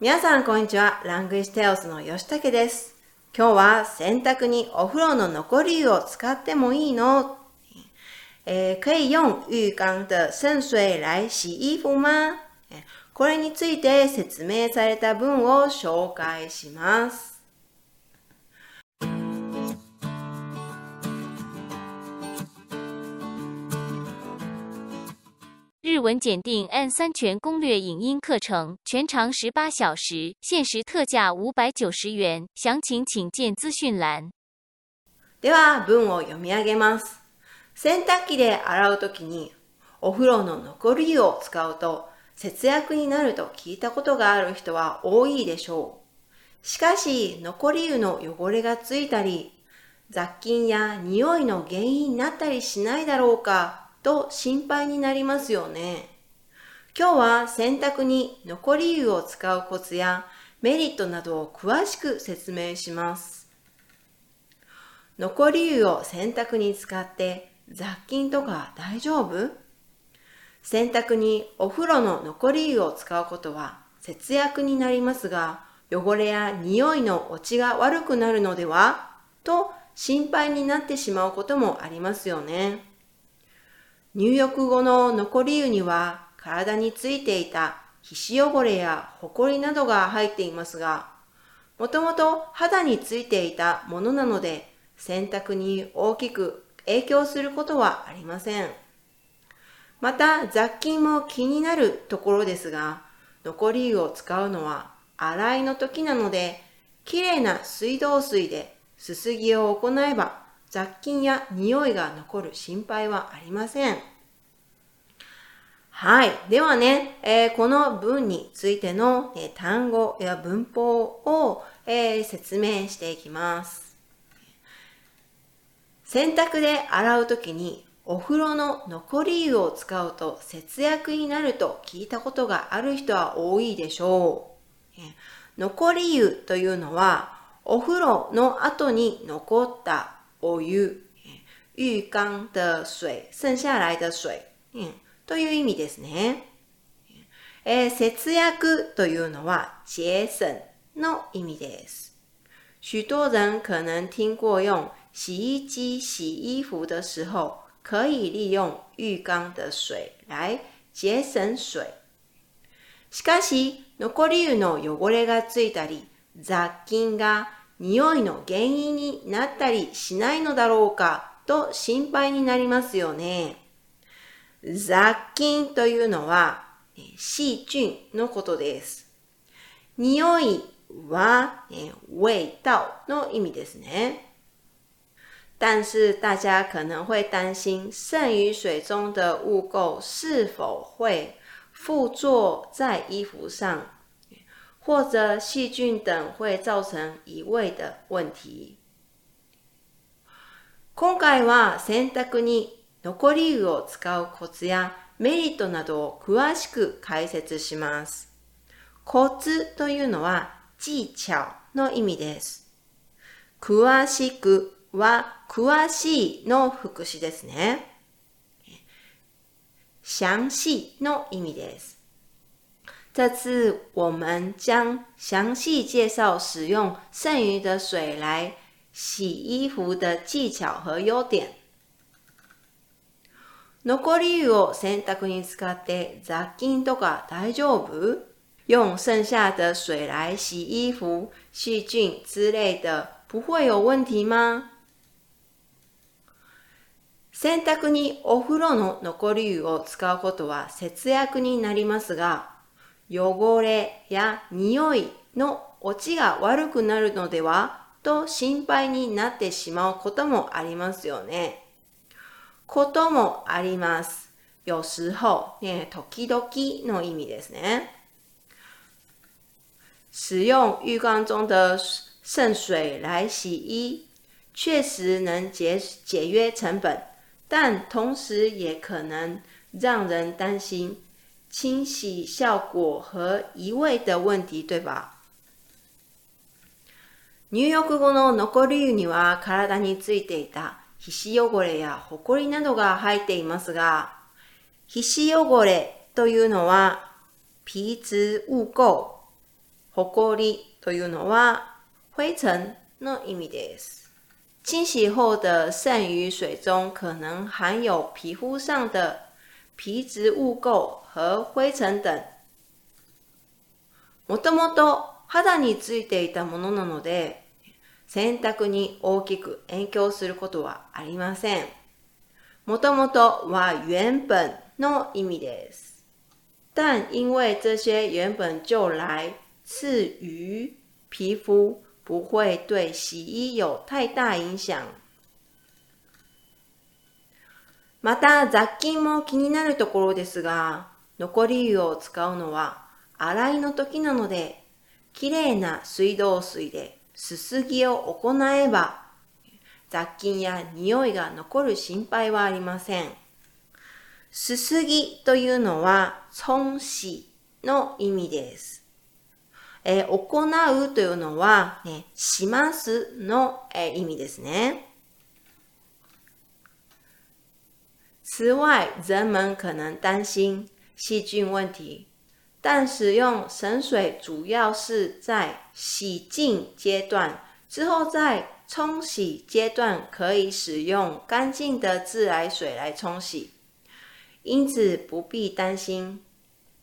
皆さんこんにちは。ラングイステオスの吉武です。今日は洗濯にお風呂の残り湯を使ってもいいのえー可以用浴缸的渗水来洗衣服吗？これについて説明された文を紹介します。日文检定 N 三全攻略影音课程，全长十八小时，限时特价五百九十元，详情请见资讯栏。では文を読み上げます。洗濯機で洗うときにお風呂の残り湯を使うと節約になると聞いたことがある人は多いでしょう。しかし残り湯の汚れがついたり雑菌や匂いの原因になったりしないだろうかと心配になりますよね。今日は洗濯に残り湯を使うコツやメリットなどを詳しく説明します。残り湯を洗濯に使って雑菌とか大丈夫？洗濯にお風呂の残り湯を使うことは節約になりますが汚れや匂いの落ちが悪くなるのでは？と心配になってしまうこともありますよね。入浴後の残り湯には体についていた皮脂汚れやホコリなどが入っていますがもともと肌についていたものなので洗濯に大きく影響することはありません。また雑菌も気になるところですが、残り湯を使うのは洗いの時なので、きれいな水道水ですすぎを行えば雑菌や匂いが残る心配はありません。はい。ではね、えーこの文についての、えー単語や文法を、えー説明していきます。洗濯で洗うときにお風呂の残り湯を使うと節約になると聞いたことがある人は多いでしょう。残り湯というのはお風呂の後に残ったお湯、浴缸的水、剩下来的水、という意味ですね。えー節約というのは節省の意味です。许多人可能听过用洗衣机洗衣服的时候，可以利用浴缸的水来节省水。しかし、残り湯の汚れがついたり、雑菌が匂いの原因になったりしないのだろうかと心配になりますよね。雑菌というのはえー細菌のことです。匂いは、え味道の意味ですね。但是大家可能会担心，剩余水中的污垢是否会附着在衣服上，或者细菌等会造成移位的问題。今回は洗濯に残り湯を使うコツやメリットなどを詳しく解説します。コツというのは技巧の意味です。詳しくは詳しいの副詞ですね。详细の意味です。这次我们将详细介绍使用剩余的水来洗衣服的技巧和优点。残り湯を洗濯に使って雑菌とか大丈夫？用剩下的水来洗衣服，细菌之类的不会有问题吗？洗濯にお風呂の残り湯を使うことは節約になりますが、汚れや匂いの落ちが悪くなるのではと心配になってしまうこともありますよね。こともあります。有时候、ね、時々の意味ですね。使用浴缸中的渗水来洗衣，确实能节节约成本，但同时也可能让人担心清洗效果和移位的问题，对吧？入浴後の残り湯には体についていた皮脂汚れやホコリなどが入っていますが、皮脂汚れというのは皮脂污垢、ほこりというのは灰塵の意味です。清洗后的剩余水中可能含有皮肤上的皮质污垢和灰尘等。もともと肌についていたものなので、洗濯に大きく影響することはありません。もともとは原本の意味です。但因为这些原本就来自于皮肤，不会对洗衣有太大影響。また雑菌も気になるところですが、残り湯を使うのは洗いの時なので、きれいな水道水ですすぎを行えば、雑菌や匂いが残る心配はありません。すすぎというのは、沖洗の意味です。えー、行うというのは、ね、しますの、えー、意味ですね。此外，人们可能担心细菌问题，但使用省水主要是在洗净阶段，之后在冲洗阶段可以使用干净的自来水来冲洗，因此不必担心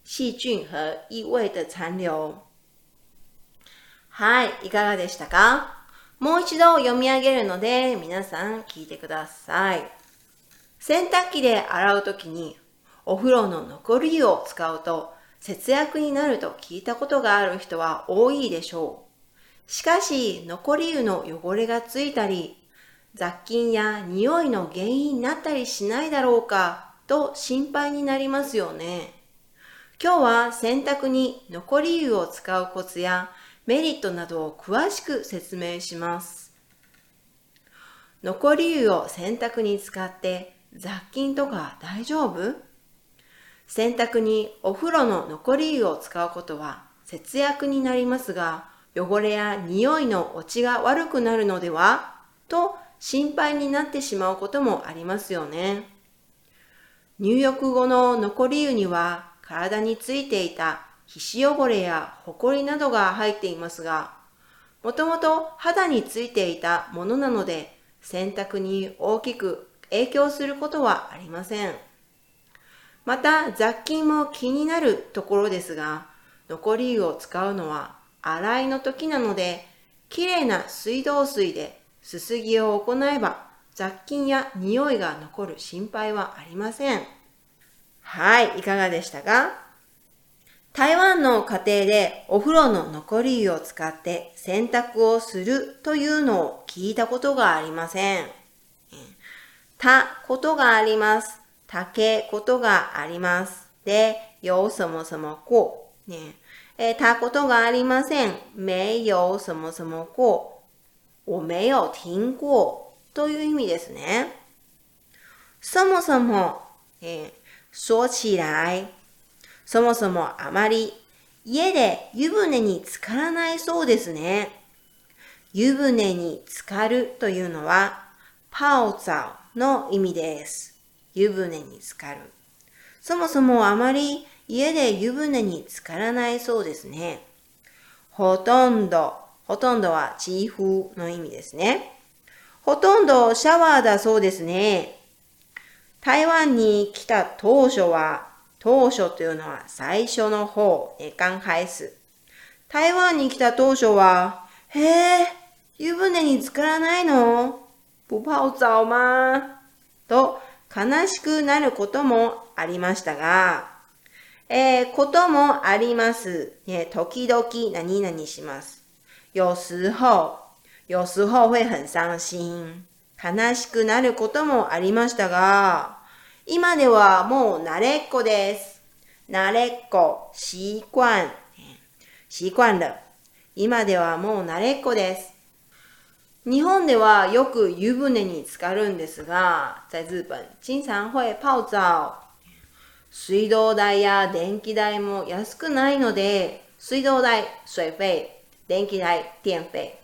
细菌和异味的残留。はい、いかがでしたかもう一度読み上げるので皆さん聞いてください。 洗濯機で洗うときにお風呂の残り湯を使うと節約になると聞いたことがある人は多いでしょう。しかし残り湯の汚れがついたり雑菌や匂いの原因になったりしないだろうかと心配になりますよね。今日は洗濯に残り湯を使うコツやメリットなどを詳しく説明します。残り湯を洗濯に使って雑菌とか大丈夫？洗濯にお風呂の残り湯を使うことは節約になりますが、汚れや匂いの落ちが悪くなるのでは？と心配になってしまうこともありますよね。入浴後の残り湯には体についていた皮脂汚れやホコリなどが入っていますが、もともと肌についていたものなので、洗濯に大きく影響することはありません。また雑菌も気になるところですが、残り湯を使うのは洗いの時なので、きれいな水道水ですすぎを行えば雑菌や匂いが残る心配はありません。はい、いかがでしたか？台湾の家庭でお風呂の残り湯を使って洗濯をするというのを聞いたことがありません。たことがあります。たけことがあります。で、有什么什么过。ねえたことがありません。没有什么什么过。我没有听过。という意味ですね。そもそも、え说起来、そもそもあまり家で湯船に浸からないそうですね。湯船に浸かるというのは、パオザオの意味です。湯船に浸かる。そもそもあまり家で湯船に浸からないそうですね。ほとんど、ほとんどはチーフの意味ですね。ほとんどシャワーだそうですね。台湾に来た当初は当初というのは最初の方、え、刚開始。台湾に来た当初は、へえ、湯船に浸からないの？不泡澡吗と悲しくなることもありましたが、えー、こともあります。ね、時々何々します。有時候、有時候会很傷心。悲しくなることもありましたが、今ではもう慣れっこです。慣れっこ、習慣。習慣了。今ではもう慣れっこです。日本ではよく湯船に浸かるんですが、在日本经常会泡澡。水道代や電気代も安くないので、水道代、水費、電気代、電費、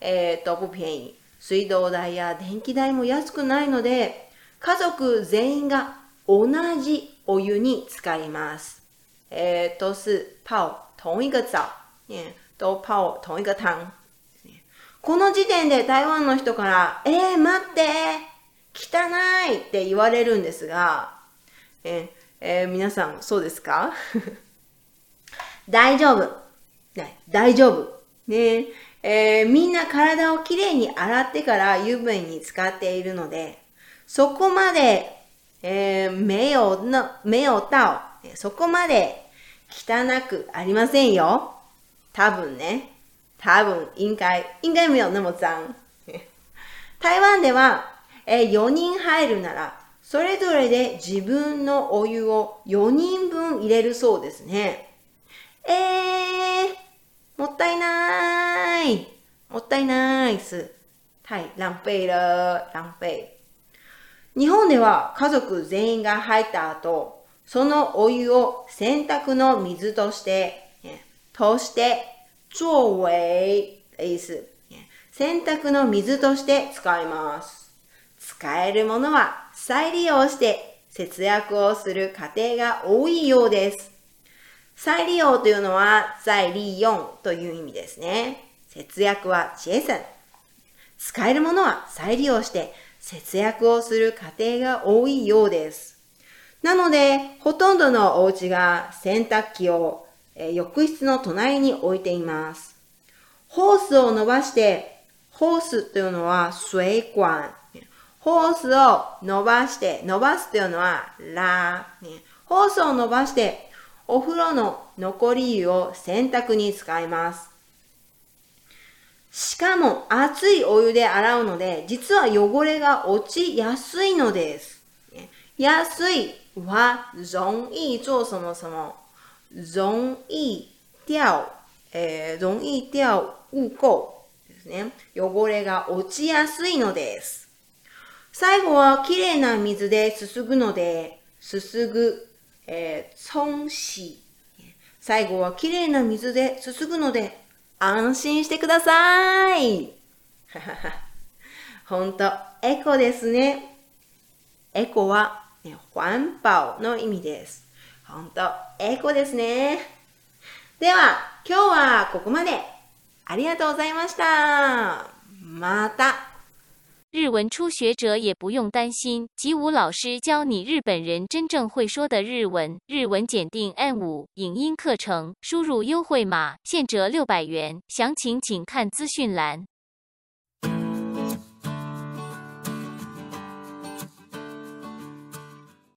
えー、都不便宜。水道代や電気代も安くないので、家族全員が同じお湯に浸かります。えー、都是泡同一个澡。ね、とパオ同一个汤。この時点で台湾の人から、えー、待って汚いって言われるんですが、えーえー皆さん、そうですか？大丈夫。ね大丈夫。ねえーみんな体をきれいに洗ってから油分に使っているので、そこまで、えー没有那、没有到、えーそこまで汚くありませんよ。多分ね。多分、应该、应该没有那么脏。台湾では、えー4人入るなら、それぞれで自分のお湯を4人分入れるそうですね。えー、もったいない。もったいないっす。はい、浪費了、浪費。日本では家族全員が入った後、そのお湯を洗濯の水として、ねとして、作為的意思。洗濯の水として使います。使えるものは再利用して節約をする家庭が多いようです。再利用というのは再利用という意味ですね。節約は節省。使えるものは再利用して節約をする家庭が多いようです。なので、ほとんどのお家が洗濯機をえ浴室の隣に置いています。ホースを伸ばして、ホースというのは水管。ホースを伸ばして、伸ばすというのはラー。ホースを伸ばして、お風呂の残り湯を洗濯に使います。しかも熱いお湯で洗うので、実は汚れが落ちやすいのです。安いは容易做什么什么，容易掉、えー容易掉污垢ですね。汚れが落ちやすいのです。最後はきれいな水ですすぐので、すすぐ、えー、沖洗。最後はきれいな水ですすぐので、安心してください。ほんと、エコですね。エコは、ね、環保の意味です。ほんと、エコですね。では、今日はここまで。ありがとうございました。また。日文初学者也不用担心，吉武老师教你日本人真正会说的日文。日文检定 N 五影音课程，输入优惠码现折六百元，详情请看资讯栏。